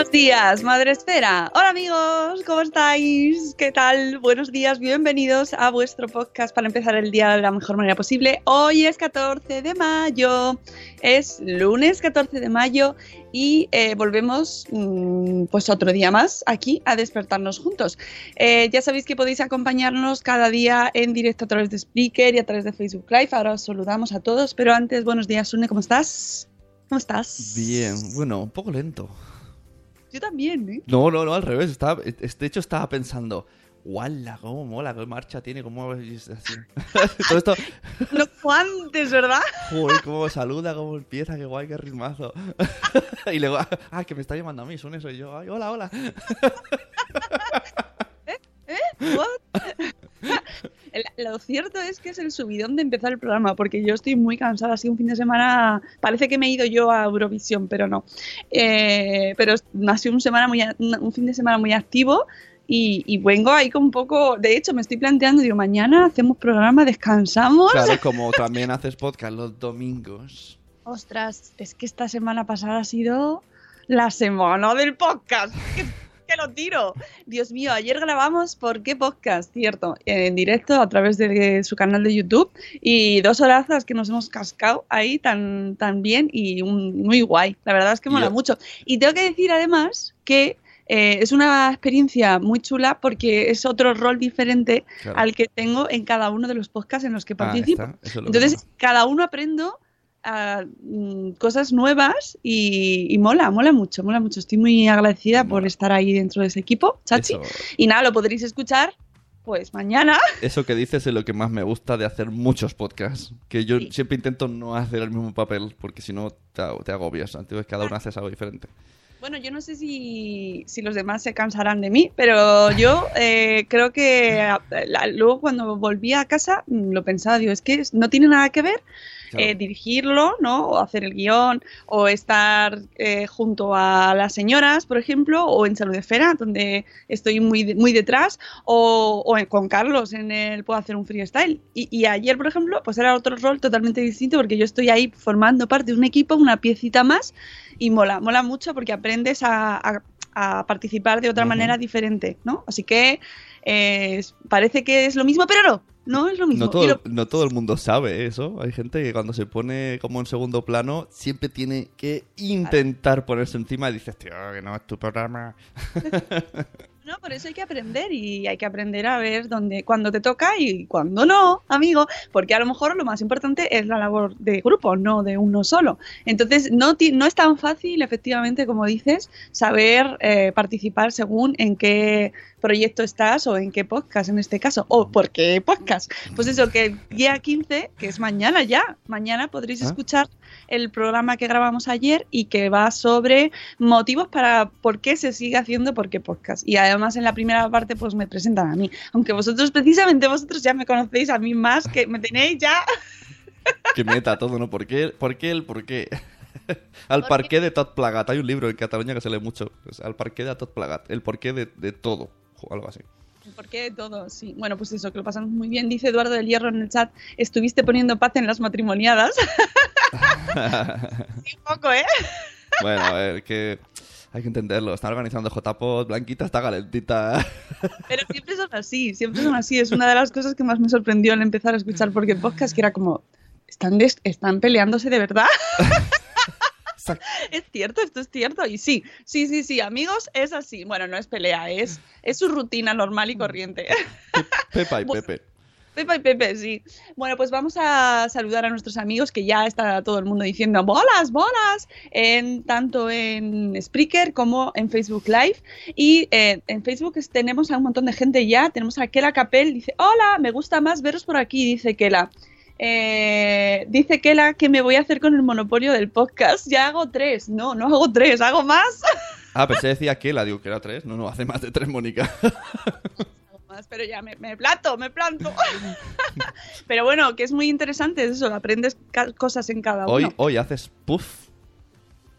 Buenos días, Madre Esfera. Hola amigos, ¿cómo estáis? ¿Qué tal? Buenos días, bienvenidos a vuestro podcast para empezar el día de la mejor manera posible. Hoy es 14 de mayo, es lunes 14 de mayo y eh, volvemos mm, pues otro día más aquí a despertarnos juntos. Eh, ya sabéis que podéis acompañarnos cada día en directo a través de Speaker y a través de Facebook Live. Ahora os saludamos a todos, pero antes, buenos días, Sune, ¿cómo estás? ¿Cómo estás? Bien, bueno, un poco lento. Yo también, ¿eh? No, no, no, al revés. Estaba, de hecho, estaba pensando, ¡Wala! ¿Cómo mola? ¿Qué marcha tiene? ¿Cómo es así? Todo esto. No antes, ¿verdad? Joder, cómo saluda, cómo empieza, qué guay, qué ritmazo. y luego, ah, que me está llamando a mí, Sune, soy yo. Ay, hola, hola. ¿Eh? ¿Eh? ¿What? Lo cierto es que es el subidón de empezar el programa, porque yo estoy muy cansada. Ha sido un fin de semana. Parece que me he ido yo a Eurovisión, pero no. Eh, pero ha sido un, semana muy, un fin de semana muy activo. Y, vengo ahí con un poco. De hecho, me estoy planteando, digo, mañana hacemos programa, descansamos. Claro, como también haces podcast los domingos. Ostras, es que esta semana pasada ha sido la semana del podcast que lo tiro. Dios mío, ayer grabamos por qué podcast, cierto, en directo a través de su canal de YouTube y dos horazas que nos hemos cascado ahí tan, tan bien y muy guay. La verdad es que mola mucho. Y tengo que decir además que eh, es una experiencia muy chula porque es otro rol diferente al que tengo en cada uno de los podcasts en los que ah, participo. Entonces, cada uno aprendo Mm, cosas nuevas y, mola, mola mucho, mola mucho. Estoy muy agradecida por estar ahí dentro de ese equipo, Chachi. Y nada, lo podréis escuchar pues mañana. Eso que dices es lo que más me gusta de hacer muchos podcasts. Que yo siempre intento no hacer el mismo papel porque si no te, agobias. Entonces cada uno hace algo diferente. Bueno, yo no sé si, los demás se cansarán de mí, pero yo eh, creo que luego cuando volví a casa mm, lo pensaba, digo, es que no tiene nada que ver eh, dirigirlo, ¿no? O hacer el guion, o estar eh, junto a las señoras, por ejemplo, o en Salud de Fera, donde estoy muy, muy detrás, o, con Carlos en el Puedo hacer un freestyle. Y, y ayer, por ejemplo, pues era otro rol totalmente distinto porque yo estoy ahí formando parte de un equipo, una piecita más, y mola, mola mucho porque aprendes a, participar de otra manera diferente, ¿no? Así que eh, parece que es lo mismo, pero no, no es lo mismo. No todo, el mundo sabe eso. Hay gente que cuando se pone como en segundo plano siempre tiene que intentar ponerse encima y dices, tío, que no es tu programa. No, por eso hay que aprender y hay que aprender a ver dónde, cuándo te toca y cuándo no, amigo, porque a lo mejor lo más importante es la labor de grupo, no de uno solo. Entonces, no, no es tan fácil, efectivamente, como dices, saber eh, participar según en qué proyecto estás o en qué podcast en este caso, o por qué podcast. Pues eso, que el día 15, que es mañana ya, mañana podréis Ah. escuchar el programa que grabamos ayer y que va sobre motivos para por qué se sigue haciendo por qué podcast. Y además en la primera parte pues me presentan a mí, aunque vosotros precisamente vosotros ya me conocéis a mí más que me tenéis ya Que meta todo, ¿no? ¿Por qué? ¿Por qué el por qué? Al parqué de Tot Plagat. Hay un libro en Cataluña que se lee mucho. Es al parqué de Tot Plagat. El porqué de, de todo. O algo así. ¿Por qué todo? Sí. Bueno, pues eso, que lo pasamos muy bien. Dice Eduardo del Hierro en el chat, estuviste poniendo paz en las matrimoniadas. sí, un poco, ¿eh? Bueno, a ver, que hay que entenderlo. Están organizando JPOD, Blanquita está calentita. Pero siempre son así, siempre son así. Es una de las cosas que más me sorprendió al empezar a escuchar porque podcast, que era como, ¿están, des- están peleándose de verdad? es cierto, esto es cierto. Y sí, sí, sí, sí, amigos, es así. Bueno, no es pelea, es, es su rutina normal y corriente. Pepa y Bueno. Pepe. Pepa y Pepe, sí. Bueno, pues vamos a saludar a nuestros amigos que ya está todo el mundo diciendo bolas, bolas, en, tanto en Spreaker como en Facebook Live. Y eh, en Facebook tenemos a un montón de gente ya. Tenemos a Kela Capel, dice, hola, me gusta más veros por aquí, dice Kela. Eh, dice Kela que me voy a hacer con el monopolio del podcast. Ya hago tres. No, no hago tres, hago más. Ah, pensé decía que la digo que era tres. No, no, hace más de tres, Mónica. Hago más, pero ya me, me planto, me planto. pero bueno, que es muy interesante eso, aprendes cosas en cada uno. Hoy, hoy haces puff.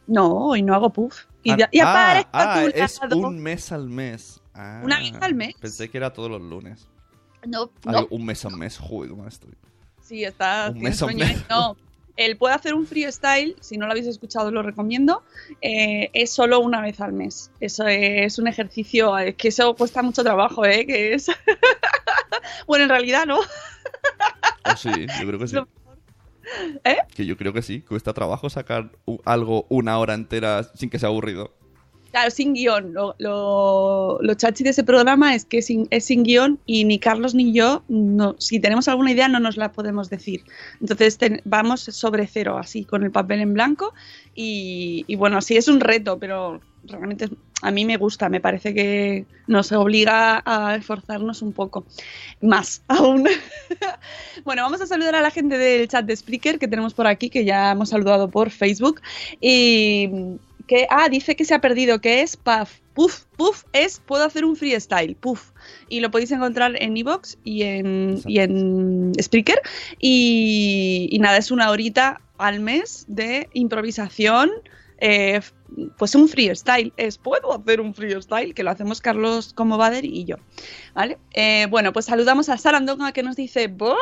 No, hoy no hago puff. Y, Ah, ah, a ah, tu es lado. un mes al mes. Ah, ¿Una vez al mes? Pensé que era todos los lunes. No, Ay, no. un mes al mes, joder, cómo estoy. Sí, está. un mes. No. Él puede hacer un freestyle, si no lo habéis escuchado lo recomiendo, eh, es solo una vez al mes. Eso es un ejercicio, es que eso cuesta mucho trabajo, ¿eh? Que es... bueno, en realidad no. Oh, sí, yo creo que sí. ¿Eh? Que yo creo que sí. Cuesta trabajo sacar algo una hora entera sin que sea aburrido. Claro, sin guion. Lo, lo, chachi de ese programa es que es sin, es sin guion y ni Carlos ni yo, no, si tenemos alguna idea, no nos la podemos decir. Entonces vamos sobre cero, así, con el papel en blanco. Y, bueno, sí es un reto, pero realmente a mí me gusta. Me parece que nos obliga a esforzarnos un poco más aún. bueno, vamos a saludar a la gente del chat de Spreaker que tenemos por aquí, que ya hemos saludado por Facebook. Y que, ah, dice que se ha perdido, que es puff. Puff, puff es puedo hacer un freestyle, puff. Y lo podéis encontrar en Evox y en, y en Spreaker. Y, y nada, es una horita al mes de improvisación. eh, pues un freestyle. Es puedo hacer un freestyle que lo hacemos Carlos como Bader y yo vale Eh, bueno pues saludamos a Sarandonga que nos dice bolas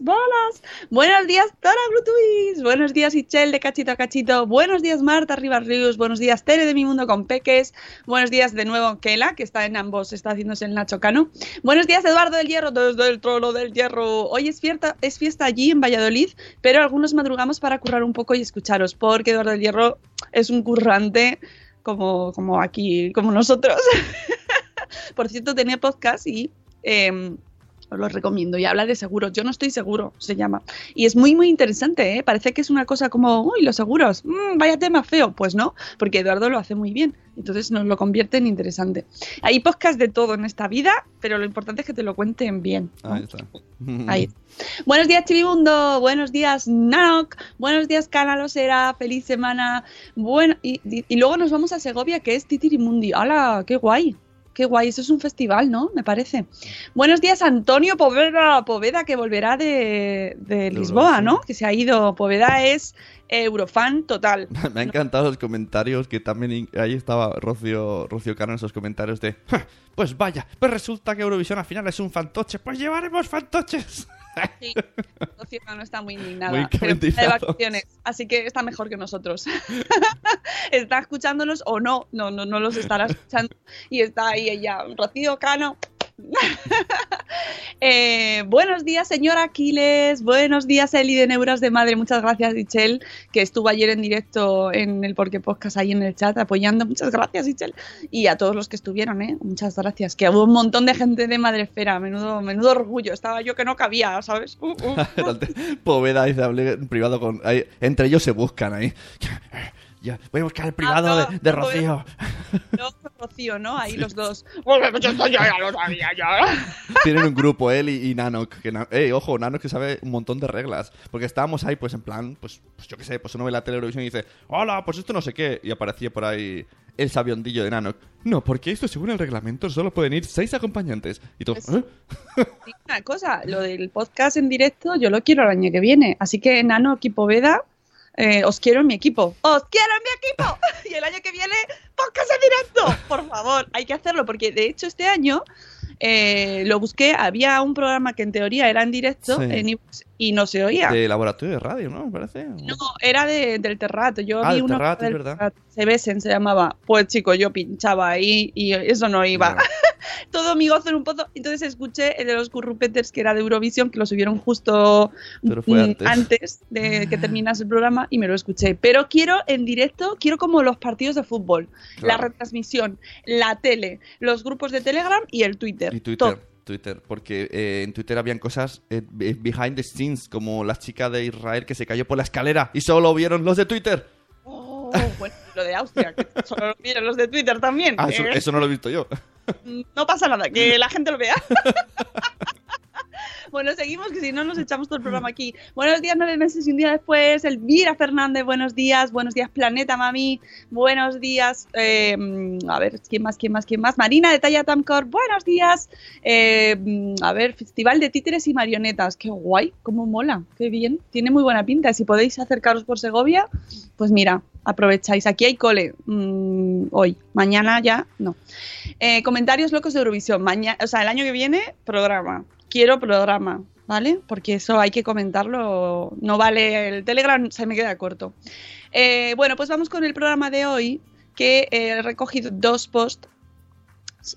bolas. Buenos días Tora Bluetooth. Buenos días Ichel de cachito a cachito. Buenos días Marta Rivas buenos días Tere de mi mundo con peques. Buenos días de nuevo Kela que está en ambos está haciéndose el Nacho Cano. Buenos días Eduardo del Hierro desde el trono del Hierro. Hoy es fiesta es fiesta allí en Valladolid pero algunos madrugamos para currar un poco y escucharos porque Eduardo del Hierro es un currante como, como aquí, como nosotros. Por cierto, tenía podcast y eh, os lo recomiendo y habla de seguros. Yo no estoy seguro, se llama. Y es muy, muy interesante, ¿eh? Parece que es una cosa como, uy, los seguros, mm, vaya tema feo. Pues no, porque Eduardo lo hace muy bien. Entonces nos lo convierte en interesante. Hay podcast de todo en esta vida, pero lo importante es que te lo cuenten bien. ¿no? Ahí está. Ahí. Buenos días, Chivimundo. Buenos días, Nanok. Buenos días, Canalosera. Feliz semana. Bueno, y, y- y luego nos vamos a Segovia, que es Titirimundi. ¡Hala! ¡Qué guay! Qué guay, eso es un festival, ¿no? Me parece. Buenos días, Antonio Poveda, Poveda que volverá de, de Lisboa, ¿no? Que se ha ido. Poveda es Eurofan total. Me han encantado los comentarios que también ahí estaba Rocío, Rocío Cano en esos comentarios de "Ja, pues vaya, pues resulta que Eurovisión al final es un fantoche, pues llevaremos fantoches. Sí, no está muy indignada. Muy de así que está mejor que nosotros. está escuchándonos o no, no, no, no los estará escuchando. Y está ahí ella, Rocío Cano. Eh, buenos días, señor Aquiles. Buenos días, Eli de Neuras de Madre. Muchas gracias, Ichel, que estuvo ayer en directo en el Porque Podcast ahí en el chat apoyando. Muchas gracias, Ichel. Y a todos los que estuvieron, ¿eh? Muchas gracias. Que hubo un montón de gente de Madrefera. Menudo, menudo orgullo. Estaba yo que no cabía, ¿sabes? Uh, uh. Dice, hablé en privado con... entre ellos se buscan ahí. Ya, voy a buscar el privado no, de, de no, Rocío. Rocío, ¿no? Ahí los dos. Pues esto yo ya lo sabía ya. Tienen un grupo, él y, y Nanok. Que, Na- eh, ojo, Nanok que sabe un montón de reglas. Porque estábamos ahí, pues en plan, pues, pues yo qué sé, pues uno ve la televisión y dice, hola, pues esto no sé qué. Y aparecía por ahí el sabiondillo de Nanok. No, porque esto según el reglamento solo pueden ir seis acompañantes. Y tú, Es- ¿eh? Sí, Una cosa, lo del podcast en directo yo lo quiero el año que viene. Así que, Nano, equipo Veda, eh, os quiero en mi equipo. ¡Os quiero en mi equipo! Y el año que viene, podcast en directo. Por favor, hay que hacerlo porque de hecho este año eh, lo busqué. Había un programa que en teoría era en directo Sí. en y no se oía. De laboratorio de radio, ¿no? Me parece. No, era de- del Terrato. Yo Ah, vi del uno Terrat, del es verdad. Se besen, se llamaba. Pues chico, yo pinchaba ahí y eso no iba. Todo mi gozo en un pozo. Entonces escuché el de los Currupeters, que era de Eurovisión, que lo subieron justo antes. de que terminase el programa y me lo escuché. Pero quiero en directo, quiero como los partidos de fútbol, la retransmisión, la tele, los grupos de Telegram y el Twitter. Y Todo. Twitter. Porque eh, en Twitter habían cosas eh, be- behind the scenes, como la chica de Israel que se cayó por la escalera y solo lo vieron los de Twitter. Oh, bueno, lo de Austria, que solo lo miran los de Twitter también. Ah, eso, eso no lo he visto yo. No pasa nada, que la gente lo vea. Bueno, seguimos, que si no nos echamos todo el programa aquí. Buenos días, nueve meses y un día después. Elvira Fernández, buenos días. Buenos días, Planeta Mami. Buenos días. mm, a ver, ¿quién más, quién más, quién más? Marina de Talla Tamcor, buenos días. Mm, a ver, Festival de Títeres y Marionetas. Qué guay, cómo mola, qué bien. Tiene muy buena pinta. Si podéis acercaros por Segovia, pues mira, aprovecháis. Aquí hay cole mm, hoy, mañana ya no. Eh, comentarios locos de Eurovisión. Mañana, o sea, el año que viene, programa. Quiero programa, ¿vale? Porque eso hay que comentarlo. No vale el Telegram, se me queda corto. Eh, bueno, pues vamos con el programa de hoy, que eh, he recogido dos posts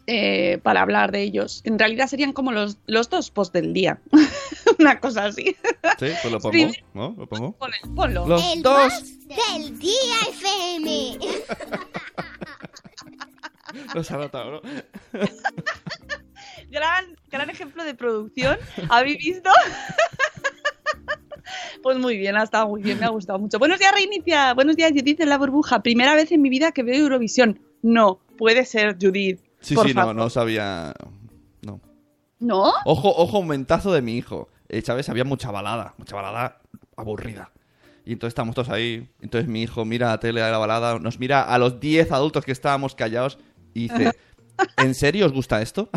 eh, para hablar de ellos. En realidad serían como los, los dos posts del día. Una cosa así. Sí, pues lo pongo. ¿No? ¿Lo pongo? Pon- Ponlo. Los El dos. del día FM. Los ha notado, ¿no? gran, gran ejemplo de producción. ¿Habéis visto? Pues muy bien, ha estado muy bien, me ha gustado mucho. Buenos días, Reinicia. Buenos días, Judith en la burbuja. Primera vez en mi vida que veo Eurovisión. No, puede ser, Judith. Sí, por sí, no, no sabía. No. ¿No? Ojo, ojo, un mentazo de mi hijo. Eh, ¿Sabes? Había mucha balada, mucha balada aburrida. Y entonces estamos todos ahí. Entonces mi hijo mira la tele de la balada, nos mira a los 10 adultos que estábamos callados y dice: ¿En serio os gusta esto?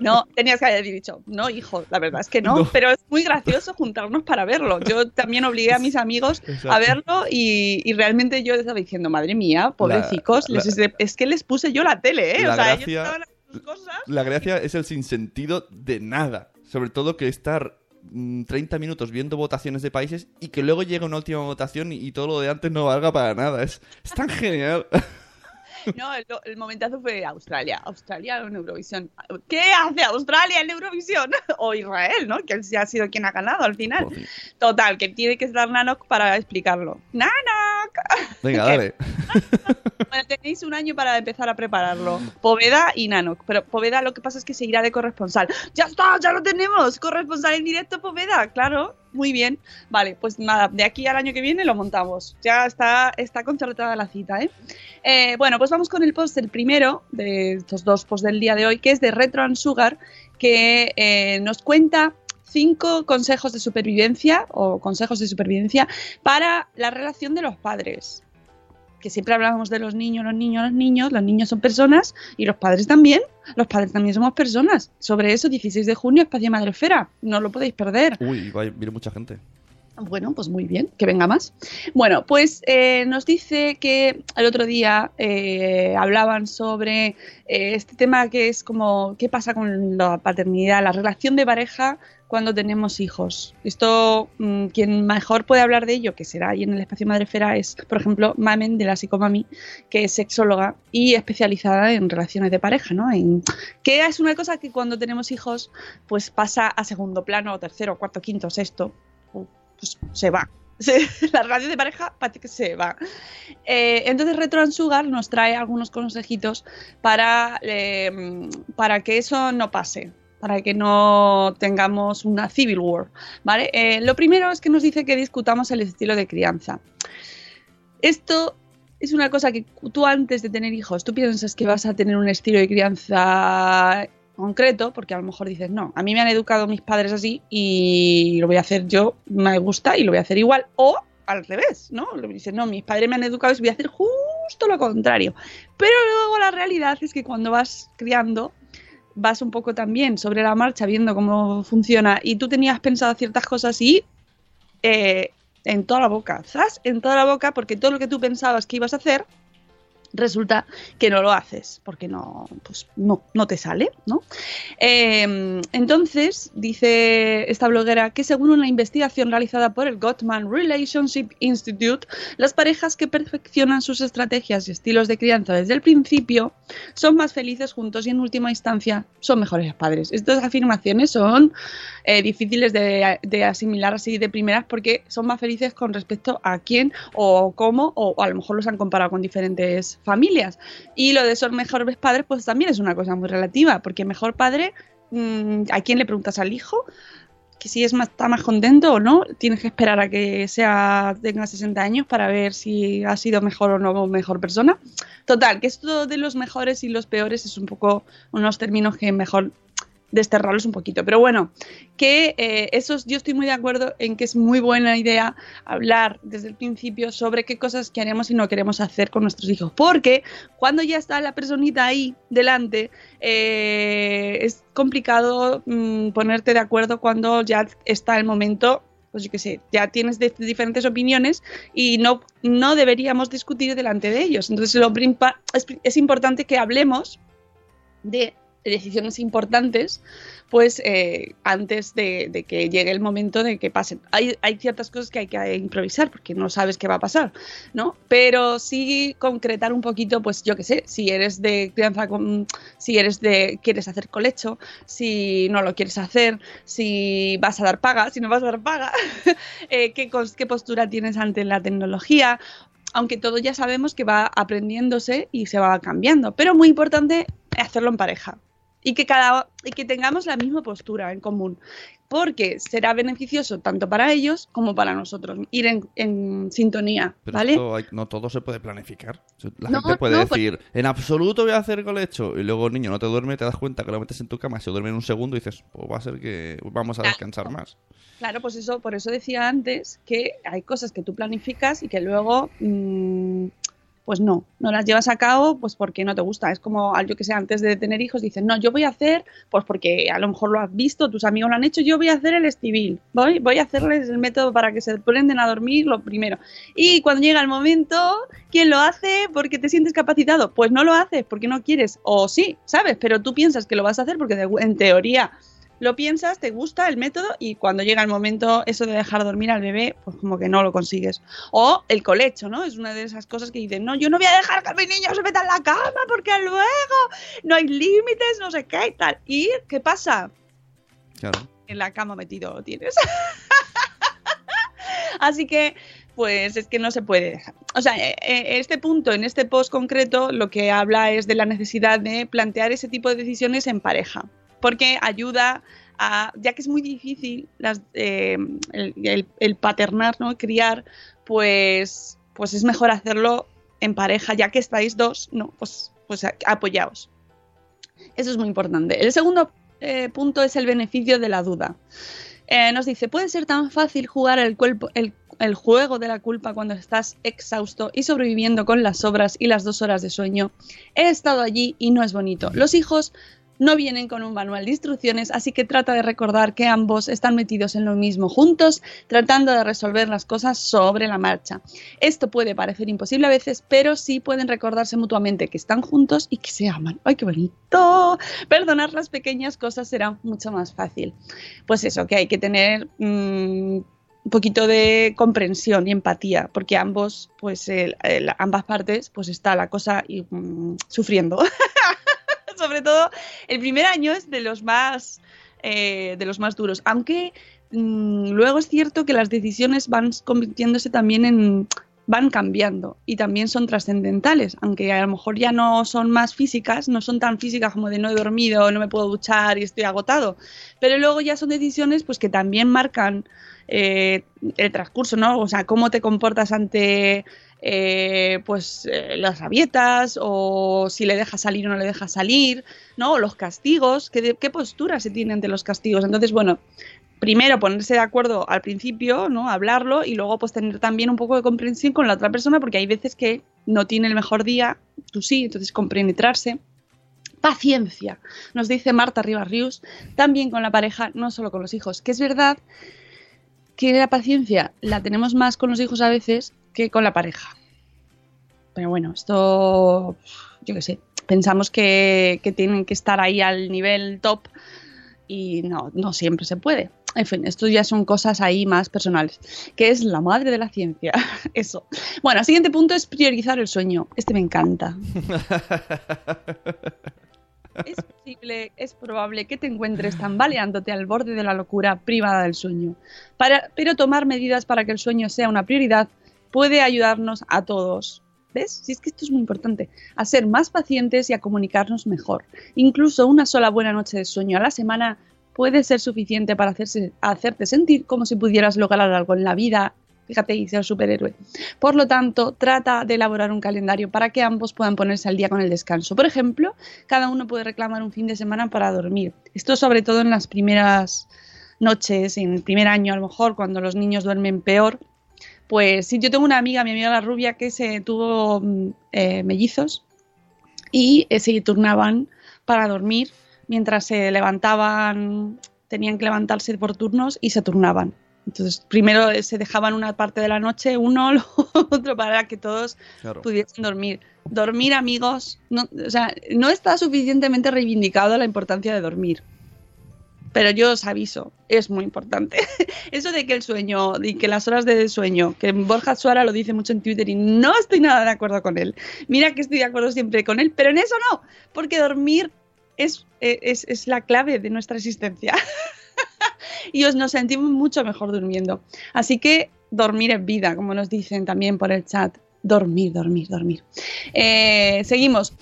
No, tenías que haber dicho, no, hijo, la verdad es que no, No. pero es muy gracioso juntarnos para verlo. Yo también obligué a mis amigos a verlo y, y realmente yo estaba diciendo, madre mía, pobrecicos, la- les- es que les puse yo la tele, ¿eh? La o sea, gracia- ellos estaban haciendo sus cosas. La gracia es el sinsentido de nada. Sobre todo que estar mm, 30 minutos viendo votaciones de países y que luego llegue una última votación y, y todo lo de antes no valga para nada. Es, es tan genial. No, el, el momentazo fue Australia. Australia en Eurovisión. ¿Qué hace Australia en Eurovisión? O Israel, ¿no? Que ha sido quien ha ganado al final. Joder. Total, que tiene que estar Nanok para explicarlo. ¡Nanok! Venga, dale. Bueno, tenéis un año para empezar a prepararlo. Poveda y Nanok. Pero Poveda lo que pasa es que se irá de corresponsal. ¡Ya está! ¡Ya lo tenemos! Corresponsal en directo, Poveda. Claro, muy bien. Vale, pues nada, de aquí al año que viene lo montamos. Ya está, está concertada la cita, ¿eh? Eh, Bueno, pues vamos con el post, el primero de estos dos posts del día de hoy, que es de Retro Sugar, que eh, nos cuenta cinco consejos de supervivencia o consejos de supervivencia para la relación de los padres que siempre hablábamos de los niños, los niños, los niños, los niños son personas y los padres también, los padres también somos personas. Sobre eso, 16 de junio, Espacio Madrefera, no lo podéis perder. Uy, va a viene mucha gente. Bueno, pues muy bien, que venga más. Bueno, pues eh, nos dice que el otro día eh, hablaban sobre eh, este tema que es como qué pasa con la paternidad, la relación de pareja cuando tenemos hijos. Esto, mm, quien mejor puede hablar de ello, que será ahí en el espacio Madrefera, es, por ejemplo, Mamen de la Psicomami, que es sexóloga y especializada en relaciones de pareja, ¿no? En, que es una cosa que cuando tenemos hijos, pues pasa a segundo plano, tercero, cuarto, quinto, sexto, pues se va. La relación de pareja se va. Eh, entonces Retro and Sugar nos trae algunos consejitos para, eh, para que eso no pase, para que no tengamos una civil war. ¿vale? Eh, lo primero es que nos dice que discutamos el estilo de crianza. Esto es una cosa que tú antes de tener hijos, tú piensas que vas a tener un estilo de crianza concreto, porque a lo mejor dices, no, a mí me han educado mis padres así y lo voy a hacer yo, me gusta y lo voy a hacer igual, o al revés, ¿no? Dices, no, mis padres me han educado y voy a hacer justo lo contrario. Pero luego la realidad es que cuando vas criando, vas un poco también sobre la marcha viendo cómo funciona y tú tenías pensado ciertas cosas y eh, en toda la boca, ¿sabes? En toda la boca porque todo lo que tú pensabas que ibas a hacer resulta que no lo haces porque no, pues no, no te sale, ¿no? Em, entonces, dice esta bloguera que según una investigación realizada por el Gottman Relationship Institute, las parejas que perfeccionan sus estrategias y estilos de crianza desde el principio son más felices juntos y en última instancia son mejores padres. Estas afirmaciones son eh, difíciles de, de, asimilar así de primeras porque son más felices con respecto a quién o cómo o a lo mejor los han comparado con diferentes familias. Y lo de ser mejores padres, pues también es una cosa muy relativa, porque mejor padre, mm, ¿a quién le preguntas al hijo? Que si es más, está más contento o no, tienes que esperar a que sea tenga 60 años para ver si ha sido mejor o no mejor persona. Total, que esto de los mejores y los peores es un poco unos términos que mejor desterrarlos un poquito. Pero bueno, que eh, esos, yo estoy muy de acuerdo en que es muy buena idea hablar desde el principio sobre qué cosas queremos y no queremos hacer con nuestros hijos. Porque cuando ya está la personita ahí delante, eh, es complicado mm, ponerte de acuerdo cuando ya está el momento pues yo qué sé, ya tienes diferentes opiniones y no, no deberíamos discutir delante de ellos. Entonces lo, es, es importante que hablemos de decisiones importantes, pues eh, antes de, que llegue el momento de que pasen. Hay, hay, ciertas cosas que hay que improvisar porque no sabes qué va a pasar, ¿no? Pero sí concretar un poquito, pues yo qué sé, si eres de crianza, con, si eres de, quieres hacer colecho, si no lo quieres hacer, si vas a dar paga, si no vas a dar paga, eh, qué, qué postura tienes ante la tecnología, aunque todo ya sabemos que va aprendiéndose y se va cambiando, pero muy importante hacerlo en pareja y que cada y que tengamos la misma postura en común porque será beneficioso tanto para ellos como para nosotros ir en, sintonía ¿vale? no todo se puede planificar. La gente puede pues decir en absoluto voy a hacer colecho y luego el niño no te duerme te das cuenta que lo metes en tu cama se duerme en un segundo y dices pues va a ser que vamos a descansar más claro pues eso por eso decía antes que hay cosas que tú planificas y que luego mm, pues no, no las llevas a cabo pues porque no te gusta. Es como, yo que sé, antes de tener hijos dicen, no, yo voy a hacer, pues porque a lo mejor lo has visto, tus amigos lo han hecho, yo voy a hacer el estivil, voy, voy a hacerles el método para que se prenden a dormir lo primero. Y cuando llega el momento, ¿quién lo hace? Porque te sientes capacitado. Pues no lo haces porque no quieres, o sí, ¿sabes? Pero tú piensas que lo vas a hacer porque en teoría lo piensas, te gusta el método y cuando llega el momento eso de dejar dormir al bebé, pues como que no lo consigues. O el colecho, ¿no? Es una de esas cosas que dicen, no, yo no voy a dejar que mi niño se meta en la cama porque luego no hay límites, no sé qué y tal. ¿Y qué pasa? Claro. En la cama metido lo tienes. Así que pues es que no se puede dejar. O sea, eh, eh, este punto, en este post concreto, lo que habla es de la necesidad de plantear ese tipo de decisiones en pareja porque ayuda a, ya que es muy difícil eh, el, paternar, ¿no? criar, pues, pues es mejor hacerlo en pareja, ya que estáis dos, no, pues, pues apoyaos. Eso es muy importante. El segundo eh, punto es el beneficio de la duda. Eh, nos dice, puede ser tan fácil jugar el, el, juego de la culpa cuando estás exhausto y sobreviviendo con las obras y las dos horas de sueño. He estado allí y no es bonito. Los hijos no vienen con un manual de instrucciones, así que trata de recordar que ambos están metidos en lo mismo juntos, tratando de resolver las cosas sobre la marcha. Esto puede parecer imposible a veces, pero sí pueden recordarse mutuamente que están juntos y que se aman. ¡Ay, qué bonito! Perdonar las pequeñas cosas será mucho más fácil. Pues eso, que hay que tener... Mm, un poquito de comprensión y empatía, porque ambos, pues, ambas partes, pues está la cosa mm, sufriendo. sobre todo el primer año es de los más, eh, de los más duros. Aunque mm, luego es cierto que las decisiones van convirtiéndose también en van cambiando y también son trascendentales, aunque a lo mejor ya no son más físicas, no son tan físicas como de no he dormido, no me puedo duchar y estoy agotado, pero luego ya son decisiones pues que también marcan eh, el transcurso, ¿no? O sea, cómo te comportas ante eh, pues eh, las rabietas o si le dejas salir o no le dejas salir, ¿no? O los castigos, ¿qué, qué postura se tiene ante los castigos. Entonces, bueno, primero ponerse de acuerdo al principio, ¿no? Hablarlo y luego pues tener también un poco de comprensión con la otra persona porque hay veces que no tiene el mejor día, tú sí, entonces compenetrarse. Paciencia, nos dice Marta Rivas Rius, también con la pareja, no solo con los hijos, que es verdad que la paciencia la tenemos más con los hijos a veces que con la pareja. Pero bueno, esto, yo qué sé, pensamos que, que tienen que estar ahí al nivel top y no, no siempre se puede. En fin, esto ya son cosas ahí más personales, que es la madre de la ciencia. Eso. Bueno, el siguiente punto es priorizar el sueño. Este me encanta. Es posible, es probable que te encuentres tambaleándote al borde de la locura privada del sueño. Para, pero tomar medidas para que el sueño sea una prioridad puede ayudarnos a todos. ¿Ves? Si es que esto es muy importante, a ser más pacientes y a comunicarnos mejor. Incluso una sola buena noche de sueño a la semana puede ser suficiente para hacerse, hacerte sentir como si pudieras lograr algo en la vida Fíjate, y ser superhéroe. Por lo tanto, trata de elaborar un calendario para que ambos puedan ponerse al día con el descanso. Por ejemplo, cada uno puede reclamar un fin de semana para dormir. Esto sobre todo en las primeras noches, en el primer año a lo mejor, cuando los niños duermen peor. Pues sí, yo tengo una amiga, mi amiga la rubia, que se tuvo mm, eh, mellizos y eh, se turnaban para dormir mientras se levantaban, tenían que levantarse por turnos y se turnaban. Entonces, primero se dejaban una parte de la noche, uno, lo otro, para que todos Claro. pudiesen dormir. Dormir, amigos, no, o sea, no está suficientemente reivindicado la importancia de dormir. Pero yo os aviso, es muy importante. Eso de que el sueño, y que las horas de sueño, que Borja Suara lo dice mucho en Twitter y no estoy nada de acuerdo con él. Mira que estoy de acuerdo siempre con él, pero en eso no, porque dormir es, es, es la clave de nuestra existencia. y os nos sentimos mucho mejor durmiendo. Así que dormir es vida, como nos dicen también por el chat. Dormir, dormir, dormir. Eh, seguimos.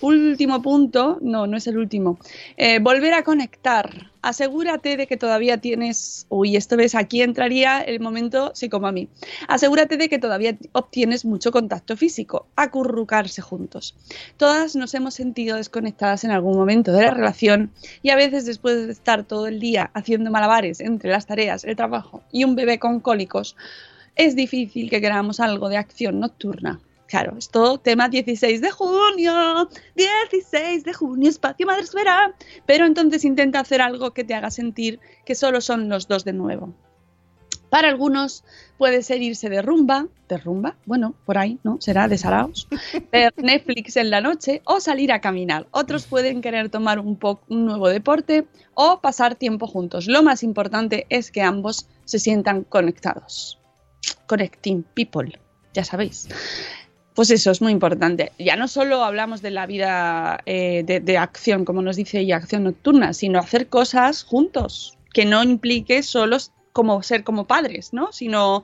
Último punto, no, no es el último. Eh, volver a conectar. Asegúrate de que todavía tienes. Uy, esto ves, aquí entraría el momento psicomami. Asegúrate de que todavía obtienes mucho contacto físico. Acurrucarse juntos. Todas nos hemos sentido desconectadas en algún momento de la relación y a veces después de estar todo el día haciendo malabares entre las tareas, el trabajo y un bebé con cólicos, es difícil que queramos algo de acción nocturna. Claro, esto tema 16 de junio, 16 de junio, espacio madresfera. Pero entonces intenta hacer algo que te haga sentir que solo son los dos de nuevo. Para algunos puede ser irse de rumba, de rumba, bueno, por ahí, ¿no? Será de saraos, ver Netflix en la noche o salir a caminar. Otros pueden querer tomar un, un nuevo deporte o pasar tiempo juntos. Lo más importante es que ambos se sientan conectados. Connecting people, ya sabéis. Pues eso es muy importante. Ya no solo hablamos de la vida eh, de, acción, como nos dice ella, acción nocturna, sino hacer cosas juntos, que no implique solo como ser como padres, ¿no? Sino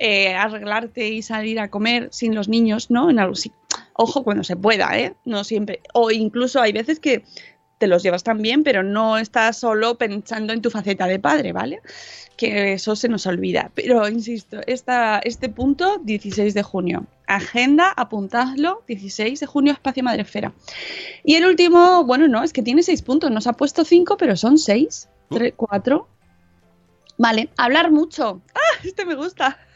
eh, arreglarte y salir a comer sin los niños, ¿no? En algo, sí. Ojo cuando se pueda, ¿eh? No siempre. O incluso hay veces que los llevas también, pero no estás solo pensando en tu faceta de padre, ¿vale? Que eso se nos olvida. Pero insisto, esta, este punto, 16 de junio. Agenda, apuntadlo, 16 de junio, espacio Madrefera. Y el último, bueno, no, es que tiene seis puntos. Nos ha puesto cinco, pero son seis. Tres, cuatro. Vale, hablar mucho. ¡Ah! Este me gusta.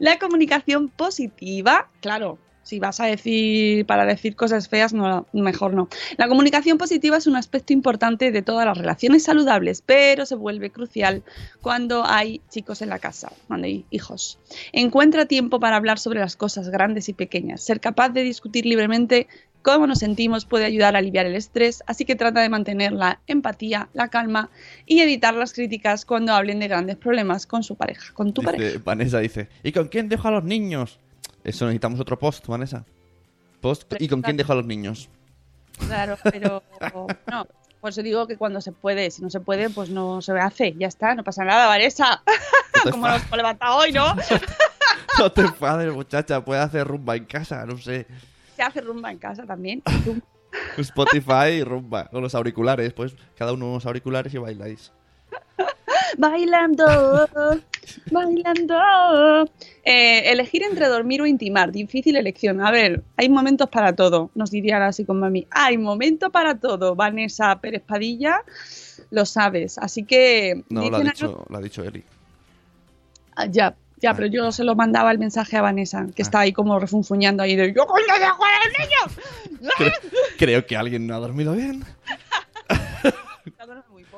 La comunicación positiva, claro, si vas a decir para decir cosas feas, no, mejor no. La comunicación positiva es un aspecto importante de todas las relaciones saludables, pero se vuelve crucial cuando hay chicos en la casa, cuando hay hijos. Encuentra tiempo para hablar sobre las cosas grandes y pequeñas. Ser capaz de discutir libremente cómo nos sentimos puede ayudar a aliviar el estrés, así que trata de mantener la empatía, la calma y evitar las críticas cuando hablen de grandes problemas con su pareja, con tu pareja. Vanessa dice, ¿y con quién dejo a los niños? Eso necesitamos otro post, Vanessa. Post, ¿y con quién dejo a los niños? Claro, pero no. Por eso digo que cuando se puede, si no se puede, pues no se hace, ya está, no pasa nada, Vanessa. como nos hemos levantado hoy, ¿no? No te enfades, muchacha. Puedes hacer rumba en casa, no sé. Se hace rumba en casa también. Spotify y rumba. Con los auriculares, pues cada uno unos auriculares y bailáis. Bailando, bailando. Eh, elegir entre dormir o intimar, difícil elección. A ver, hay momentos para todo, nos dirían así con mami. Hay momento para todo. Vanessa Pérez Padilla, lo sabes. Así que. No, lo ha dicho, lo ha dicho Eli. Ah, ya, ya, Ah. pero yo se lo mandaba el mensaje a Vanessa, que Ah. está ahí como refunfuñando ahí de yo coño dejo al niño. Creo, creo que alguien no ha dormido bien.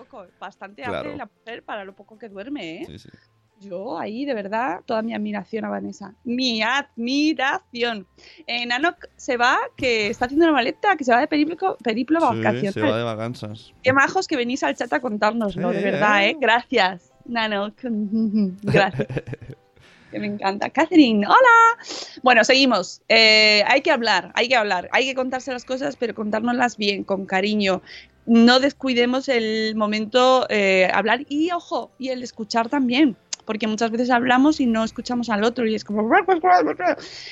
Poco, bastante Claro. la mujer para lo poco que duerme, ¿eh? Sí, sí. Yo ahí, de verdad, toda mi admiración a Vanessa. Mi admiración. Eh, Nanok se va, que está haciendo una maleta, que se va de periplo, periplo Sí, vacacional. se va de vacanzas. Qué majos que venís al chat a contárnoslo, Sí, de verdad, ¿eh? ¿eh? Gracias, Nanok. Gracias. que me encanta. Catherine, hola. Bueno, seguimos. Eh, hay que hablar, hay que hablar, hay que contarse las cosas, pero contárnoslas bien, con cariño. No descuidemos el momento eh, hablar y, ojo, y el escuchar también. Porque muchas veces hablamos y no escuchamos al otro y es como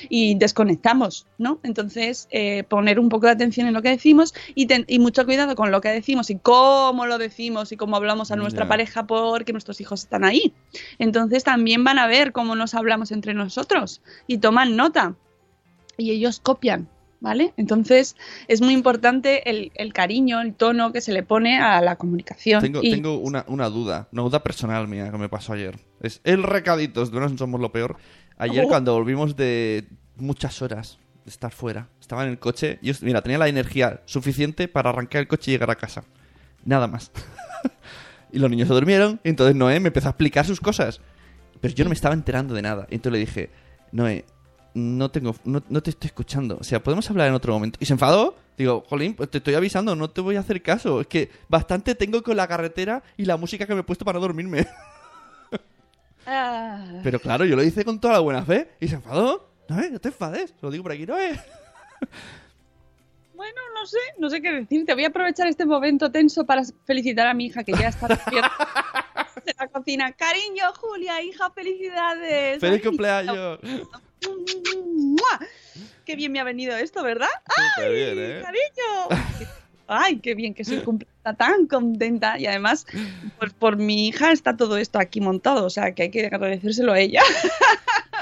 y desconectamos, ¿no? Entonces, eh, poner un poco de atención en lo que decimos y, ten- y mucho cuidado con lo que decimos y cómo lo decimos y cómo hablamos a nuestra pareja porque nuestros hijos están ahí. Entonces también van a ver cómo nos hablamos entre nosotros y toman nota y ellos copian, ¿vale? Entonces es muy importante el, el cariño, el tono que se le pone a la comunicación. Tengo, Y- tengo una, una duda, una duda personal mía que me pasó ayer. Es el recaditos, de no somos lo peor. Ayer Oh. cuando volvimos de muchas horas de estar fuera, estaba en el coche y, os- mira, tenía la energía suficiente para arrancar el coche y llegar a casa. Nada más. y los niños se durmieron y entonces Noé me empezó a explicar sus cosas. Pero yo no me estaba enterando de nada. Entonces le dije, Noé, no tengo, no, no te estoy escuchando. O sea, podemos hablar en otro momento. Y se enfadó. Digo, Jolín, pues te estoy avisando, no te voy a hacer caso. Es que bastante tengo con la carretera y la música que me he puesto para no dormirme. Ah, Pero claro, yo lo hice con toda la buena fe y se enfadó. Noé, no te enfades. Lo digo por aquí, Noé. Bueno, no sé, no sé qué decirte. Voy a aprovechar este momento tenso para felicitar a mi hija que ya está despierta de la cocina. Cariño, Julia, hija, felicidades. ¡Feliz cumpleaños! ¡Mua! Qué bien me ha venido esto, ¿verdad? Súper bien, ¿eh? cariño! Ay, qué bien que soy está tan contenta y además por, por mi hija está todo esto aquí montado, o sea que hay que agradecérselo a ella.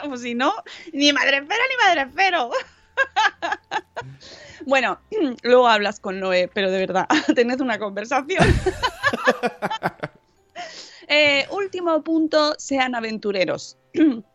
Pues si no, ni madre espero ni madre espero. Bueno, luego hablas con Noé, pero de verdad, tened una conversación. Eh, último punto, sean aventureros.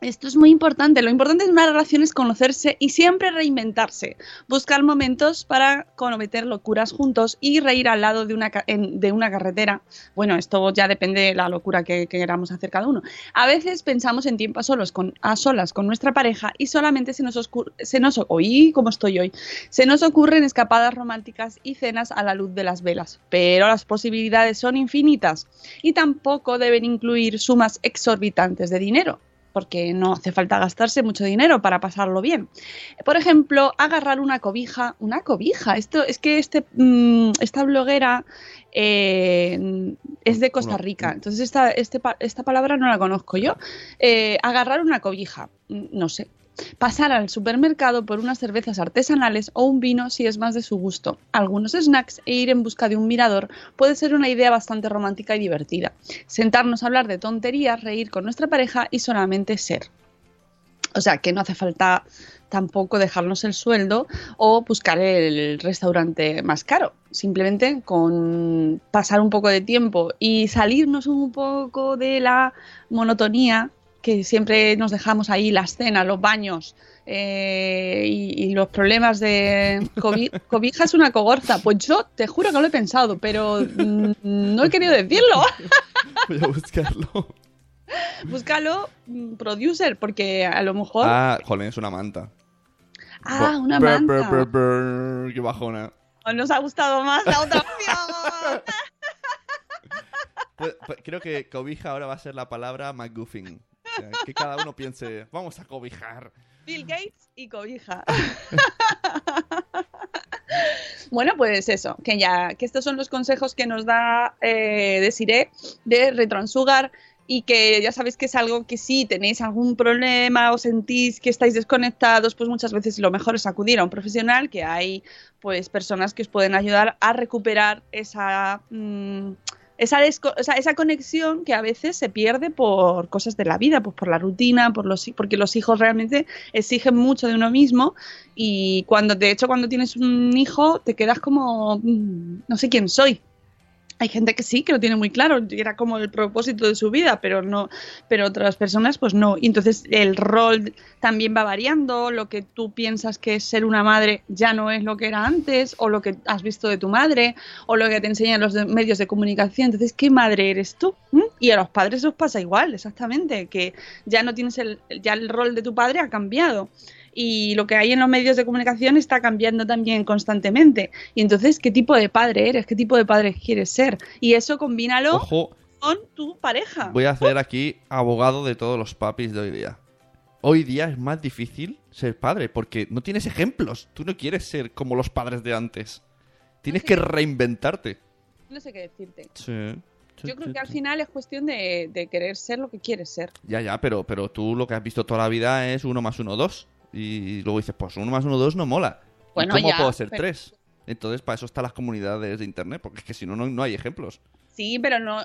Esto es muy importante. Lo importante en una relación es conocerse y siempre reinventarse. Buscar momentos para cometer locuras juntos y reír al lado de una, en- de una carretera. Bueno, esto ya depende de la locura que, que queramos hacer cada uno. A veces pensamos en tiempo a, solos con, a solas con nuestra pareja y solamente se nos, oscur- se nos oí como estoy hoy. Se nos ocurren escapadas románticas y cenas a la luz de las velas. Pero las posibilidades son infinitas y tampoco deben incluir sumas exorbitantes de dinero porque no hace falta gastarse mucho dinero para pasarlo bien. Por ejemplo, agarrar una cobija, una cobija. Esto es que este, mm, esta bloguera eh, es de Costa Rica, entonces esta, este esta palabra no la conozco yo. Eh, agarrar una cobija, mm, no sé. Pasar al supermercado por unas cervezas artesanales o un vino si es más de su gusto. Algunos snacks e ir en busca de un mirador puede ser una idea bastante romántica y divertida. Sentarnos a hablar de tonterías, reír con nuestra pareja y solamente ser. O sea, que no hace falta tampoco dejarnos el sueldo o buscar el restaurante más caro. Simplemente con pasar un poco de tiempo y salirnos un poco de la monotonía que siempre nos dejamos ahí, las cenas, los baños eh, y, y los problemas de cobi- cobija es una cogorza. Pues yo te juro que lo he pensado, pero mm, no he querido decirlo. Voy a buscarlo. Búscalo, mm, producer, porque a lo mejor... Ah, jolín, es una manta. Ah, una brr, manta. brr, ¡Qué bajona! ¿O nos ha gustado más la otra opción? Pues- pues creo que cobija ahora va a ser la palabra McGuffin. O sea, que cada uno piense, vamos a cobijar. Bill Gates y cobija. Bueno, pues eso, que ya, que estos son los consejos que nos da eh, Desiree de Retro and Sugar. y que ya sabéis que es algo que si tenéis algún problema o sentís que estáis desconectados, pues muchas veces lo mejor es acudir a un profesional, que hay pues personas que os pueden ayudar a recuperar esa... mm, esa, o sea, esa conexión que a veces se pierde por cosas de la vida, pues por la rutina, por los, porque los hijos realmente exigen mucho de uno mismo y cuando, de hecho, cuando tienes un hijo te quedas como, mm, no sé quién soy. Hay gente que sí, que lo tiene muy claro, era como el propósito de su vida, pero no, pero otras personas pues no. Y entonces el rol también va variando, lo que tú piensas que es ser una madre ya no es lo que era antes, o lo que has visto de tu madre, o lo que te enseñan los medios de comunicación. Entonces, ¿qué madre eres tú? ¿Mm? Y a los padres os pasa igual, exactamente, que ya no tienes el, ya el rol de tu padre ha cambiado y lo que hay en los medios de comunicación está cambiando también constantemente. Y entonces, ¿qué tipo de padre eres? ¿Qué tipo de padre quieres ser? Y eso combínalo Ojo, con tu pareja. voy a hacer aquí abogado de todos los papis de hoy día. Hoy día es más difícil ser padre porque no tienes ejemplos. Tú no quieres ser como los padres de antes. Tienes que reinventarte. No sé qué decirte. Sí. Yo creo que al final es cuestión de, de querer ser lo que quieres ser. Ya, ya, pero, pero tú lo que has visto toda la vida es uno más uno, dos. Y luego dices, pues uno más uno, dos no mola. ¿Y Bueno, ¿Cómo ya, puedo ser pero- tres? Entonces, para eso están las comunidades de internet, porque es que si no, no, no hay ejemplos. Sí, pero no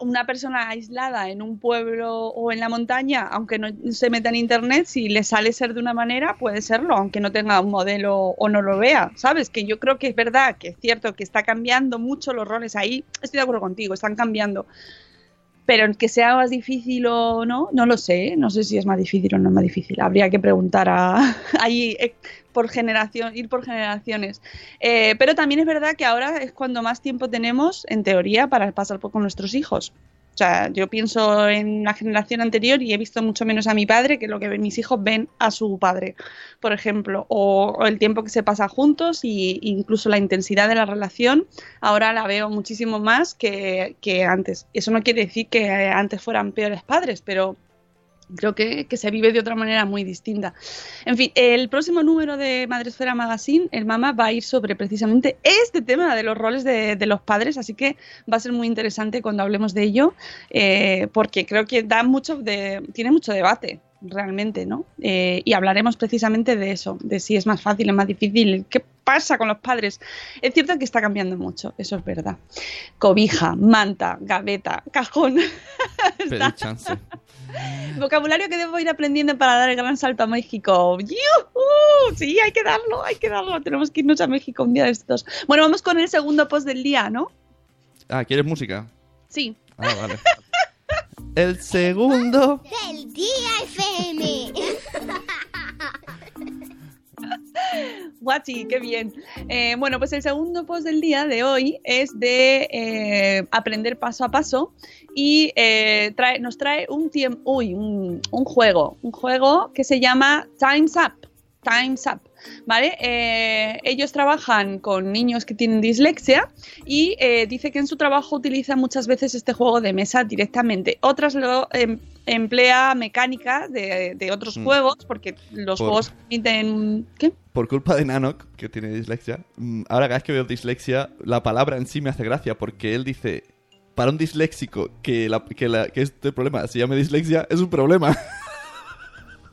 una persona aislada en un pueblo o en la montaña, aunque no se meta en internet, si le sale ser de una manera, puede serlo, aunque no tenga un modelo o no lo vea, ¿sabes? Que yo creo que es verdad, que es cierto que está cambiando mucho los roles ahí. Estoy de acuerdo contigo, están cambiando. Pero que sea más difícil o no, no lo sé. No sé si es más difícil o no es más difícil. Habría que preguntar a, ahí eh, por generación, ir por generaciones. Eh, pero también es verdad que ahora es cuando más tiempo tenemos, en teoría, para pasar por con nuestros hijos. O sea, yo pienso en la generación anterior y he visto mucho menos a mi padre que lo que mis hijos ven a su padre, por ejemplo, o, el tiempo que se pasa juntos y incluso la intensidad de la relación. Ahora la veo muchísimo más que, que antes. Eso no quiere decir que antes fueran peores padres, pero creo que, que se vive de otra manera muy distinta. En fin, el próximo número de Madresfera Magazine, el Mama, va a ir sobre precisamente este tema de los roles de, de los padres, así que va a ser muy interesante cuando hablemos de ello, eh, porque creo que da mucho de, tiene mucho debate realmente, ¿no? Eh, y hablaremos precisamente de eso, de si es más fácil, es más difícil, pasa con los padres. Es cierto que está cambiando mucho, eso es verdad. Cobija, manta, gaveta, cajón. Pedid chance. Vocabulario que debo ir aprendiendo para dar el gran salto a México. ¡Yujú! Sí, hay que darlo, hay que darlo. Tenemos que irnos a México un día de estos. Bueno, vamos con el segundo post del día, ¿no? Ah, ¿quieres música? Sí. Ah, vale. El segundo. Del Día FM. Guachi, qué bien. Eh, bueno, pues el segundo post del día de hoy es de eh, aprender paso a paso y eh, nos trae un, tiemp- uy, un, juego, un juego que se llama Time's Up. Time's Up, ¿vale? Ellos trabajan con niños que tienen dislexia y eh, dice que en su trabajo utiliza muchas veces este juego de mesa directamente. Otras lo em, emplea mecánicas de, de otros Mm. juegos porque los Por- juegos permiten... ¿Qué? Por culpa de Nanok, que tiene dislexia, mm, ahora cada vez que veo dislexia, la palabra en sí me hace gracia, porque él dice, para un disléxico, que, la- que, la- que este problema se llame dislexia, es un problema.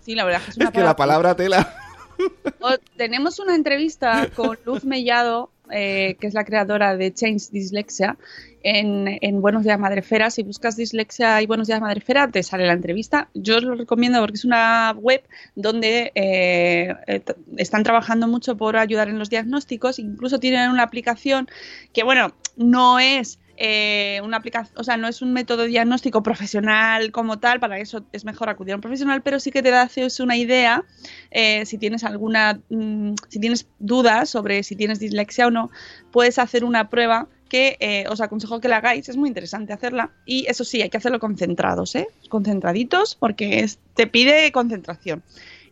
Sí, la verdad es que es una es que la palabra tela... O- tenemos una entrevista con Luz Mellado, eh, que es la creadora de Change Dislexia, en, en Buenos Días Madrefera. Si buscas Dislexia y Buenos Días Madrefera, te sale la entrevista. Yo os lo recomiendo porque es una web donde eh, eh, están trabajando mucho por ayudar en los diagnósticos. Incluso tienen una aplicación que, bueno, no es eh, una aplicación, o sea, no es un método diagnóstico profesional como tal, para eso es mejor acudir a un profesional, pero sí que te da una idea eh, si tienes alguna, mm, si tienes dudas sobre si tienes dislexia o no, puedes hacer una prueba que eh, os aconsejo que la hagáis, es muy interesante hacerla y eso sí, hay que hacerlo concentrados, ¿eh? concentraditos porque te pide concentración.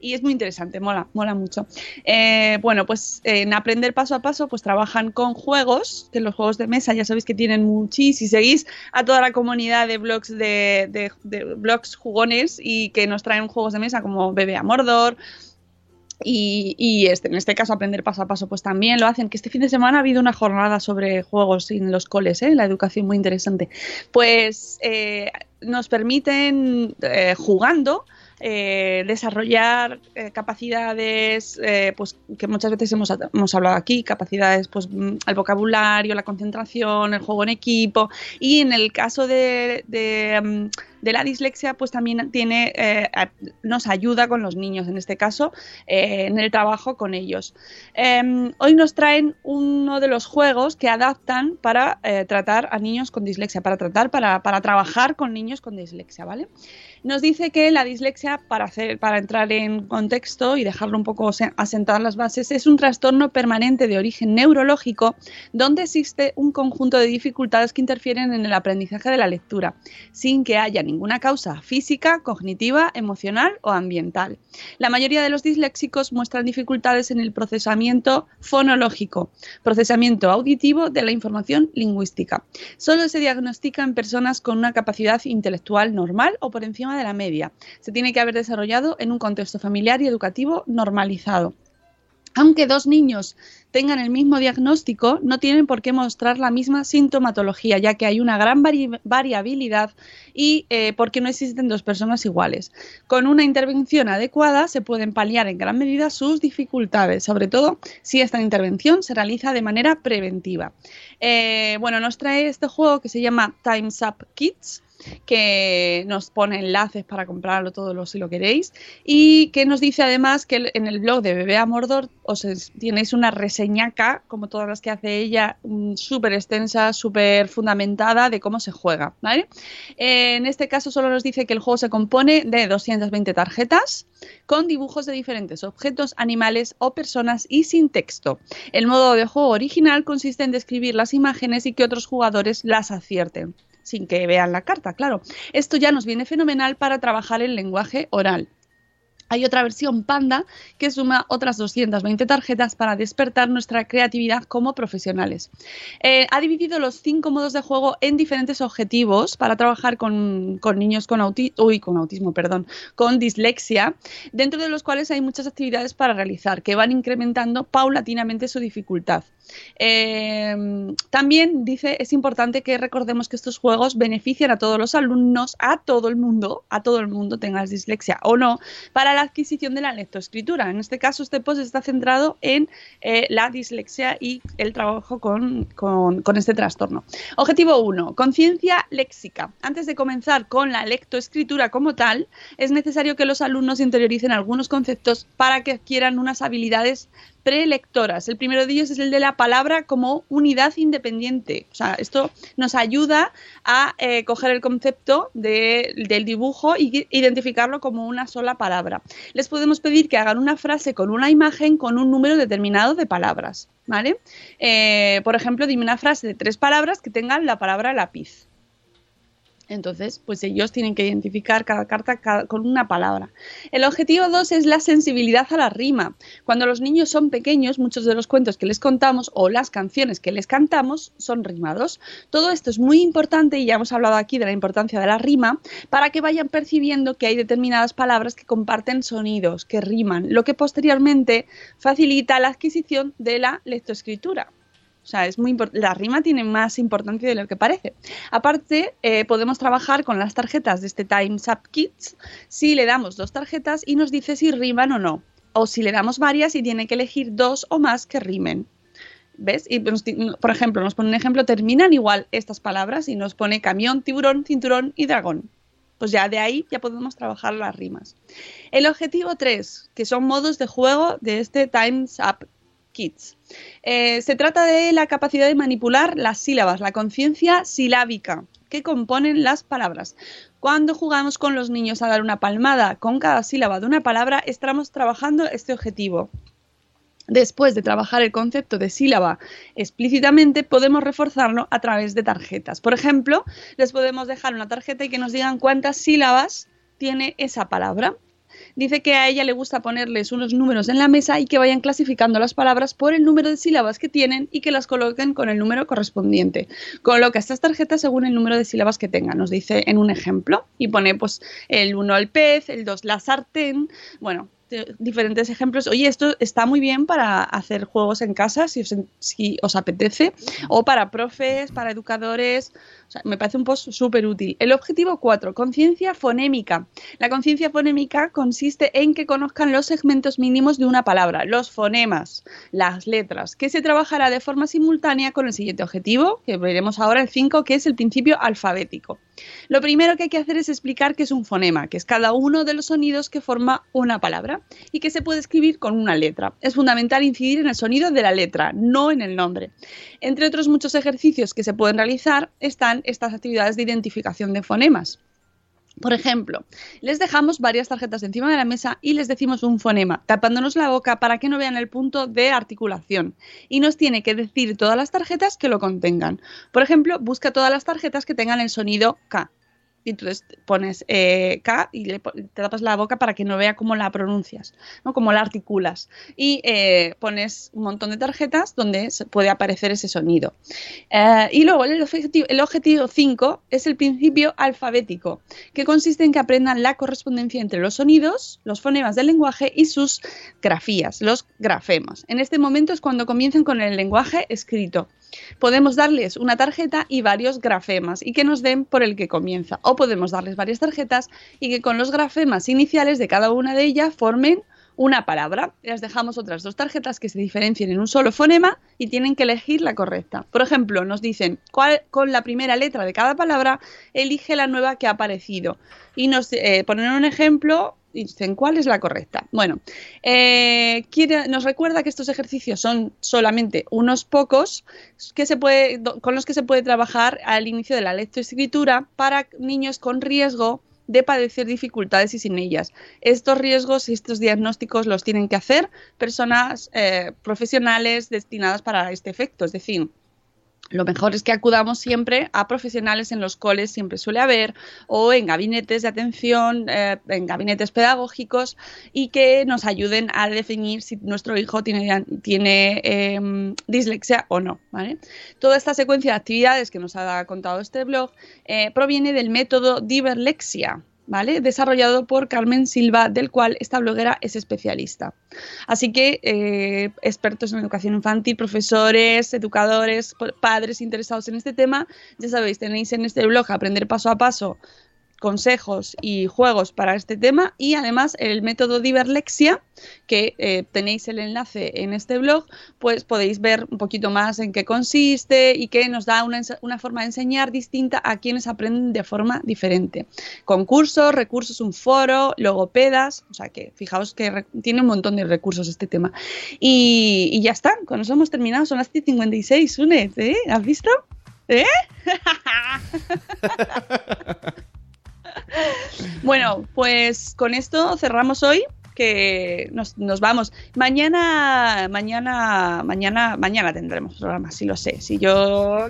Y es muy interesante, mola, mola mucho. Eh, bueno, pues en aprender paso a paso, pues trabajan con juegos, que los juegos de mesa ya sabéis que tienen muchísimos. Si seguís a toda la comunidad de blogs de, de- de blogs jugones y que nos traen juegos de mesa como Bebe a Mordor, y, y este, en este caso aprender paso a paso pues también lo hacen que este fin de semana ha habido una jornada sobre juegos en los coles ¿eh? la educación muy interesante pues eh, nos permiten, eh, jugando, eh, desarrollar eh, capacidades eh, pues que muchas veces hemos, hemos, hablado aquí, capacidades pues mm, el vocabulario, la concentración, el juego en equipo. Y en el caso de, de, mm, de la dislexia pues también tiene nos ayuda con los niños en este caso en el trabajo con ellos. Em, hoy nos traen uno de los juegos que adaptan para tratar a niños con dislexia, para tratar, para, para trabajar con niños con dislexia, ¿vale? Nos dice que la dislexia, para, hacer, para entrar en contexto y dejarlo un poco asentar las bases, es un trastorno permanente de origen neurológico donde existe un conjunto de dificultades que interfieren en el aprendizaje de la lectura, sin que haya ninguna causa física, cognitiva, emocional o ambiental. La mayoría de los disléxicos muestran dificultades en el procesamiento fonológico, procesamiento auditivo de la información lingüística. Solo se diagnostica en personas con una capacidad intelectual normal o por encima de la media. Se tiene que haber desarrollado en un contexto familiar y educativo normalizado. Aunque dos niños tengan el mismo diagnóstico, no tienen por qué mostrar la misma sintomatología, ya que hay una gran variabilidad y eh, porque no existen dos personas iguales. Con una intervención adecuada se pueden paliar en gran medida sus dificultades, sobre todo si esta intervención se realiza de manera preventiva. Eh, bueno, nos trae este juego que se llama Time's Up Kids que nos pone enlaces para comprarlo todo si lo queréis y que nos dice además que en el blog de Bebé a Mordor os tienes una reseñaca, como todas las que hace ella, mm, súper extensa, súper fundamentada de cómo se juega, ¿vale? en este caso solo nos dice que el juego se compone de 220 tarjetas con dibujos de diferentes objetos, animales o personas y sin texto. El modo de juego original consiste en describir las imágenes y que otros jugadores las acierten sin que vean la carta, claro. Esto ya nos viene fenomenal para trabajar el lenguaje oral. Hay otra versión Panda que suma otras 220 tarjetas para despertar nuestra creatividad como profesionales. Eh, ha dividido los cinco modos de juego en diferentes objetivos para trabajar con, niños con, con autismo, perdón, con dislexia, dentro de los cuales hay muchas actividades para realizar que van incrementando paulatinamente su dificultad. Eh, también dice, es importante que recordemos que estos juegos benefician a todos los alumnos, a todo el mundo, a todo el mundo, tengas dislexia o no, para la adquisición de la lectoescritura. En este caso, este post está centrado en eh, la dislexia y el trabajo con, con este trastorno. Objetivo 1. Conciencia léxica. Antes de comenzar con la lectoescritura como tal, es necesario que los alumnos interioricen algunos conceptos para que adquieran unas habilidades prelectoras. El primero de ellos es el de la palabra como unidad independiente. O sea, esto nos ayuda a eh, coger el concepto del dibujo y identificarlo como una sola palabra. Les podemos pedir que hagan una frase con una imagen con un número determinado de palabras. ¿Vale? Eh, por ejemplo, dime una frase de tres palabras que tengan la palabra lápiz. Entonces, pues ellos tienen que identificar cada carta con una palabra. El objetivo 2 es la sensibilidad a la rima. Cuando los niños son pequeños, muchos de los cuentos que les contamos o las canciones que les cantamos son rimados. Todo esto es muy importante y ya hemos hablado aquí de la importancia de la rima para que vayan percibiendo que hay determinadas palabras que comparten sonidos, que riman, lo que posteriormente facilita la adquisición de la lectoescritura. O sea, es muy la rima tiene más importancia de lo que parece. Aparte, eh, podemos trabajar con las tarjetas de este Time's Up Kids si le damos dos tarjetas y nos dice si riman o no. O si le damos varias y tiene que elegir dos o más que rimen. ¿Ves? Por ejemplo, nos pone un ejemplo, terminan igual estas palabras y nos pone camión, tiburón, cinturón y dragón. Pues ya de ahí ya podemos trabajar las rimas. El objetivo 3, que son modos de juego de este Time's Up Kids. Eh, se trata de la capacidad de manipular las sílabas, la conciencia silábica que componen las palabras. Cuando jugamos con los niños a dar una palmada con cada sílaba de una palabra, estamos trabajando este objetivo. Después de trabajar el concepto de sílaba explícitamente, podemos reforzarlo a través de tarjetas. Por ejemplo, les podemos dejar una tarjeta y que nos digan cuántas sílabas tiene esa palabra dice que a ella le gusta ponerles unos números en la mesa y que vayan clasificando las palabras por el número de sílabas que tienen y que las coloquen con el número correspondiente. Coloca estas tarjetas según el número de sílabas que tengan, nos dice en un ejemplo, y pone pues el 1 el pez, el 2 la sartén, bueno, este, diferentes ejemplos. Oye, esto está muy bien para hacer juegos en casa, si os, si os apetece, o para profes, para educadores. O sea, me parece un post súper útil. El objetivo 4, conciencia fonémica. La conciencia fonémica consiste en que conozcan los segmentos mínimos de una palabra, los fonemas, las letras, que se trabajará de forma simultánea con el siguiente objetivo, que veremos ahora el 5, que es el principio alfabético. Lo primero que hay que hacer es explicar qué es un fonema, que es cada uno de los sonidos que forma una palabra y que se puede escribir con una letra. Es fundamental incidir en el sonido de la letra, no en el nombre. Entre otros muchos ejercicios que se pueden realizar están estas actividades de identificación de fonemas. Por ejemplo, les dejamos varias tarjetas encima de la mesa y les decimos un fonema, tapándonos la boca para que no vean el punto de articulación. Y nos tiene que decir todas las tarjetas que lo contengan. Por ejemplo, busca todas las tarjetas que tengan el sonido K y entonces pones eh, K y le, te tapas la boca para que no vea cómo la pronuncias, ¿no? cómo la articulas. Y eh, pones un montón de tarjetas donde puede aparecer ese sonido. Eh, y luego el objetivo, el objetivo 5 es el principio alfabético, que consiste en que aprendan la correspondencia entre los sonidos, los fonemas del lenguaje y sus grafías, los grafemas. En este momento es cuando comienzan con el lenguaje escrito podemos darles una tarjeta y varios grafemas y que nos den por el que comienza. O podemos darles varias tarjetas y que con los grafemas iniciales de cada una de ellas formen una palabra. Les dejamos otras dos tarjetas que se diferencien en un solo fonema y tienen que elegir la correcta. Por ejemplo, nos dicen cuál, con la primera letra de cada palabra, elige la nueva que ha aparecido. Y nos eh, ponen un ejemplo dicen cuál es la correcta. Bueno, eh, nos recuerda que estos ejercicios son solamente unos pocos que se puede, con los que se puede trabajar al inicio de la lectoescritura para niños con riesgo de padecer dificultades y sin ellas. Estos riesgos y estos diagnósticos los tienen que hacer personas eh, profesionales destinadas para este efecto, es decir, lo mejor es que acudamos siempre a profesionales en los coles, siempre suele haber, o en gabinetes de atención, eh, en gabinetes pedagógicos, y que nos ayuden a definir si nuestro hijo tiene, tiene em, dislexia o no. Toda esta secuencia de actividades que nos ha contado este blog eh, proviene del método Diverlexia, ¿vale? Desarrollado por Carmen Silva, del cual esta bloguera es especialista. Así que eh, expertos en educación infantil, profesores, educadores, padres interesados en este tema, ya sabéis, tenéis en este blog aprender paso a paso consejos y juegos para este tema y además el método Diverlexia, que eh, tenéis el enlace en este blog, pues podéis ver un poquito más en qué consiste y que nos da una, una forma de enseñar distinta a quienes aprenden de forma diferente. Concursos, recursos, un foro, logopedas, o sea que fijaos que tiene un montón de recursos este tema. Y, ya está, con eso hemos terminado, son las 56, Une, ¿eh? ¿Has visto? ¿Eh? bueno, pues con esto cerramos hoy que nos, vamos. Mañana, mañana, mañana, mañana tendremos programa, si lo sé. Si yo.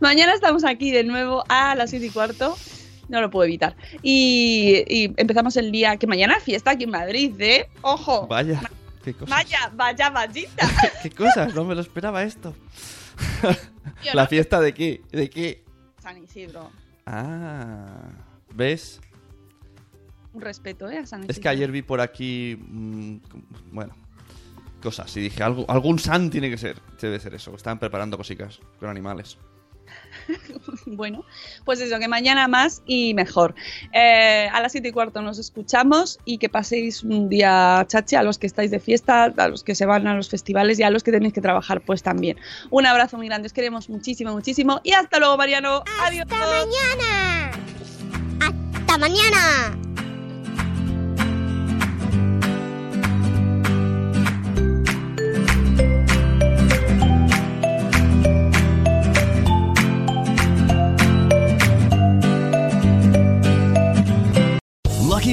mañana estamos aquí de nuevo a las 7 y cuarto. No lo puedo evitar. Y, empezamos el día que mañana fiesta aquí en Madrid, ¿eh? ¡Ojo! Vaya, qué cosas. Vaya, vaya, vayita. ¿Qué cosas? No me lo esperaba esto. ¿La fiesta de qué? ¿De qué? San Isidro. Ah, ¿ves? Un respeto, ¿eh? A San Isidro. Es que ayer vi por aquí, mm, bueno, cosas y dije, algo, algún san tiene que ser, debe ser eso. Están preparando cositas con animales. bueno, pues eso, que mañana más y mejor. Eh, a las 7 y cuarto nos escuchamos y que paséis un día chachi a los que estáis de fiesta, a los que se van a los festivales y a los que tenéis que trabajar, pues también. Un abrazo muy grande, os queremos muchísimo, muchísimo y hasta luego, Mariano. Adiós. Hasta mañana. Hasta mañana.